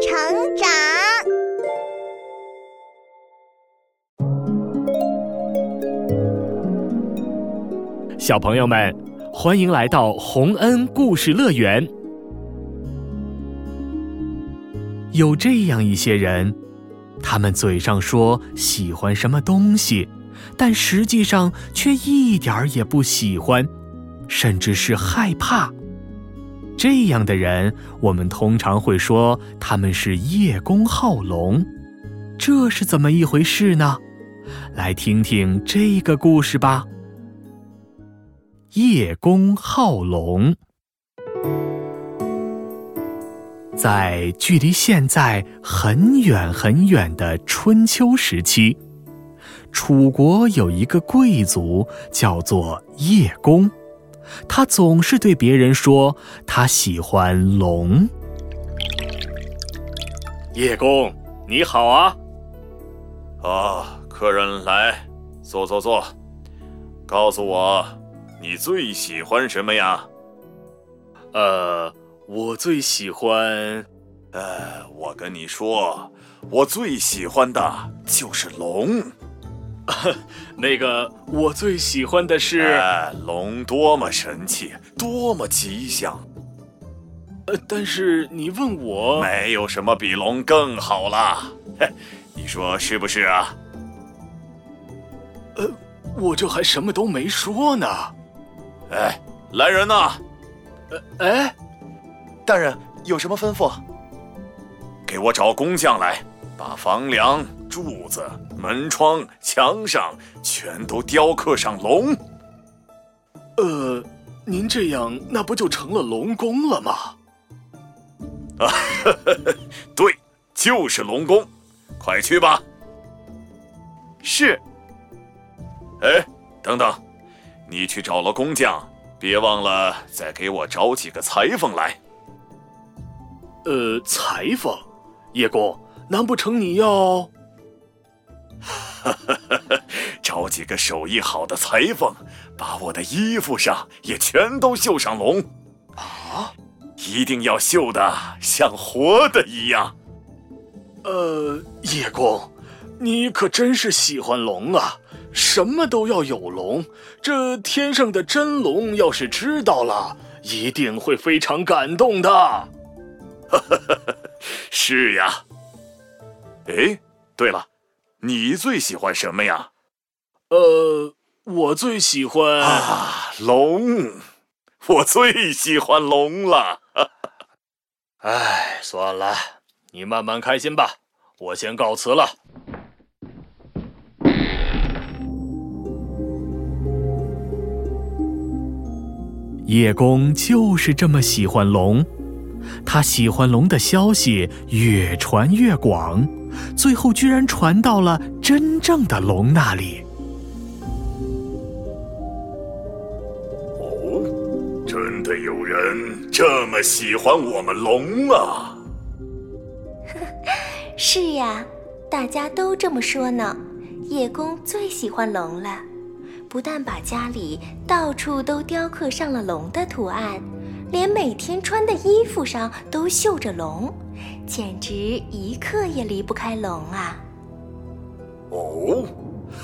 成长。小朋友们，欢迎来到洪恩故事乐园。有这样一些人，他们嘴上说喜欢什么东西，但实际上却一点儿也不喜欢，甚至是害怕。这样的人，我们通常会说他们是叶公好龙。这是怎么一回事呢？来听听这个故事吧。叶公好龙，在距离现在很远很远的春秋时期，楚国有一个贵族叫做叶公。他总是对别人说他喜欢龙。叶公，你好啊！啊，客人来，坐坐坐。告诉我，你最喜欢什么呀？呃，我最喜欢……呃，我跟你说，我最喜欢的就是龙。那个，我最喜欢的是龙，多么神气，多么吉祥。呃，但是你问我，没有什么比龙更好了。嘿，你说是不是啊？呃，我这还什么都没说呢。哎，来人呐！呃，哎，大人有什么吩咐？给我找工匠来，把房梁。柱子、门窗、墙上全都雕刻上龙。呃，您这样那不就成了龙宫了吗？啊，对，就是龙宫，快去吧。是。哎，等等，你去找了工匠，别忘了再给我找几个裁缝来。呃，裁缝，叶公，难不成你要？哈，找几个手艺好的裁缝，把我的衣服上也全都绣上龙。啊，一定要绣的像活的一样。呃，叶公，你可真是喜欢龙啊，什么都要有龙。这天上的真龙要是知道了，一定会非常感动的。哈哈哈，是呀。哎，对了。你最喜欢什么呀？呃，我最喜欢啊龙，我最喜欢龙了。哎，算了，你慢慢开心吧，我先告辞了。叶公就是这么喜欢龙，他喜欢龙的消息越传越广。最后居然传到了真正的龙那里。哦，真的有人这么喜欢我们龙啊？是呀，大家都这么说呢。叶公最喜欢龙了，不但把家里到处都雕刻上了龙的图案，连每天穿的衣服上都绣着龙。简直一刻也离不开龙啊！哦，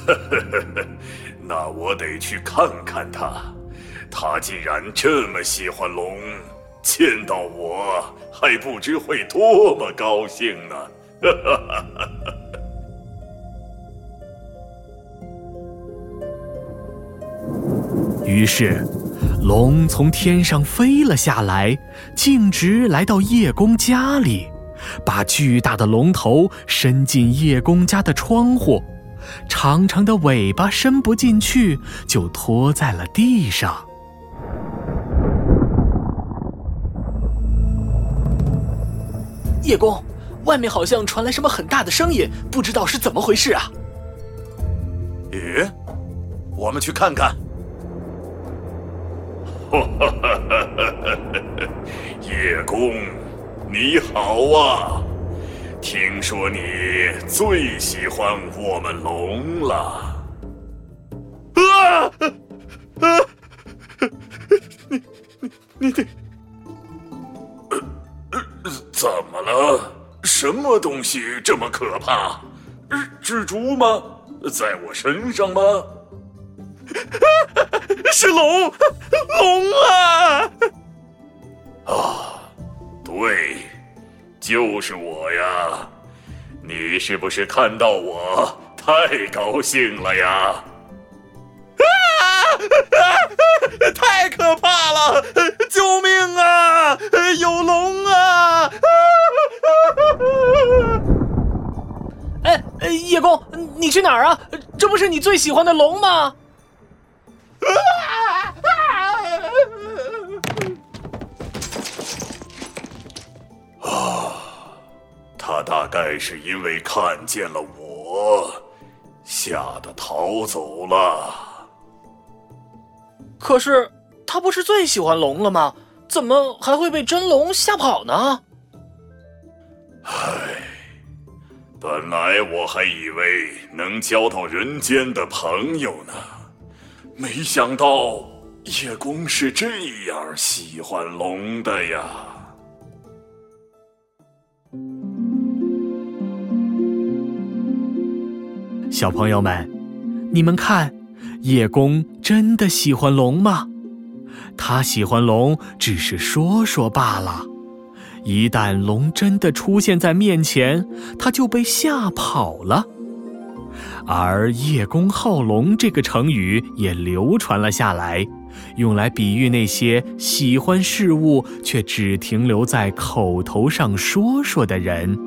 呵呵呵呵，那我得去看看他。他既然这么喜欢龙，见到我还不知会多么高兴呢！哈哈哈哈哈。于是，龙从天上飞了下来，径直来到叶公家里。把巨大的龙头伸进叶公家的窗户，长长的尾巴伸不进去，就拖在了地上。叶公，外面好像传来什么很大的声音，不知道是怎么回事啊？咦，我们去看看。叶公。你好啊！听说你最喜欢我们龙了。啊！啊！你你你得……呃呃，怎么了？什么东西这么可怕？蜘蛛吗？在我身上吗？是龙，就是我呀！你是不是看到我太高兴了呀？啊 太可怕了！救命啊！有龙啊！哎，叶公，你去哪儿啊？这不是你最喜欢的龙吗？他大概是因为看见了我，吓得逃走了。可是他不是最喜欢龙了吗？怎么还会被真龙吓跑呢？唉，本来我还以为能交到人间的朋友呢，没想到叶公是这样喜欢龙的呀！小朋友们，你们看。叶公真的喜欢龙吗？他喜欢龙只是说说罢了。一旦龙真的出现在面前，他就被吓跑了。而“叶公好龙”这个成语也流传了下来，用来比喻那些喜欢事物却只停留在口头上说说的人。